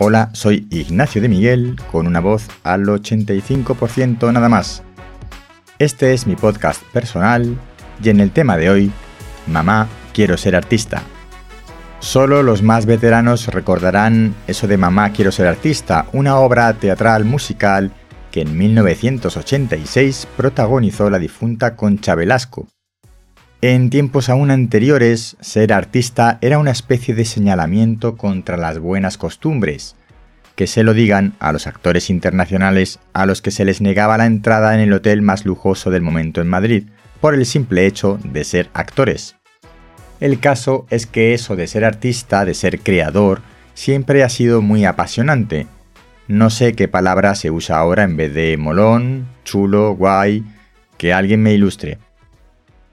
Hola, soy Ignacio de Miguel, con una voz al 85% nada más. Este es mi podcast personal y en el tema de hoy, Mamá, quiero ser artista. Solo los más veteranos recordarán eso de Mamá, quiero ser artista, una obra teatral musical que en 1986 protagonizó la difunta Concha Velasco. En tiempos aún anteriores, ser artista era una especie de señalamiento contra las buenas costumbres, que se lo digan a los actores internacionales a los que se les negaba la entrada en el hotel más lujoso del momento en Madrid, por el simple hecho de ser actores. El caso es que eso de ser artista, de ser creador, siempre ha sido muy apasionante. No sé qué palabra se usa ahora en vez de molón, chulo, guay, que alguien me ilustre.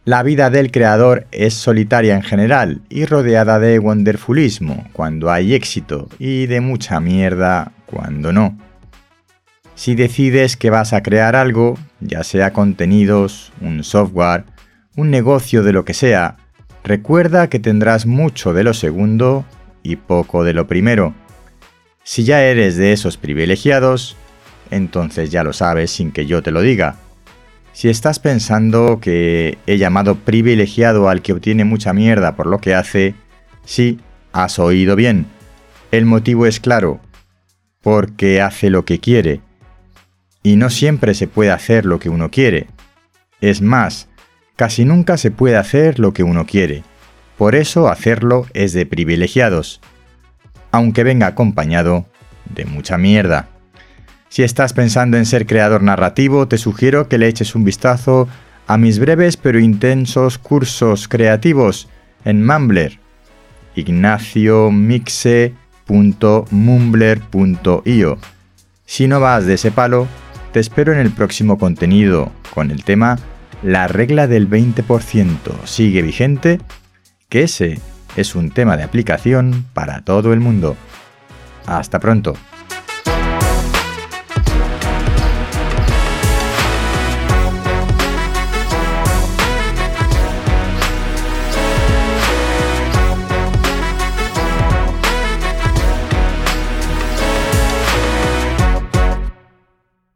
La vida del creador es solitaria en general y rodeada de wonderfulismo cuando hay éxito y de mucha mierda cuando no. Si decides que vas a crear algo, ya sea contenidos, un software, un negocio de lo que sea, recuerda que tendrás mucho de lo segundo y poco de lo primero. Si ya eres de esos privilegiados, entonces ya lo sabes sin que yo te lo diga si estás pensando que he llamado privilegiado al que obtiene mucha mierda por lo que hace, sí, has oído bien. El motivo es claro, porque hace lo que quiere. Y no siempre se puede hacer lo que uno quiere. Es más, casi nunca se puede hacer lo que uno quiere. Por eso hacerlo es de privilegiados, aunque venga acompañado de mucha mierda. Si estás pensando en ser creador narrativo, te sugiero que le eches un vistazo a mis breves pero intensos cursos creativos en Mumbler, ignaciomixe.mumbler.io. Si no vas de ese palo, te espero en el próximo contenido con el tema La regla del 20% sigue vigente, que ese es un tema de aplicación para todo el mundo. Hasta pronto.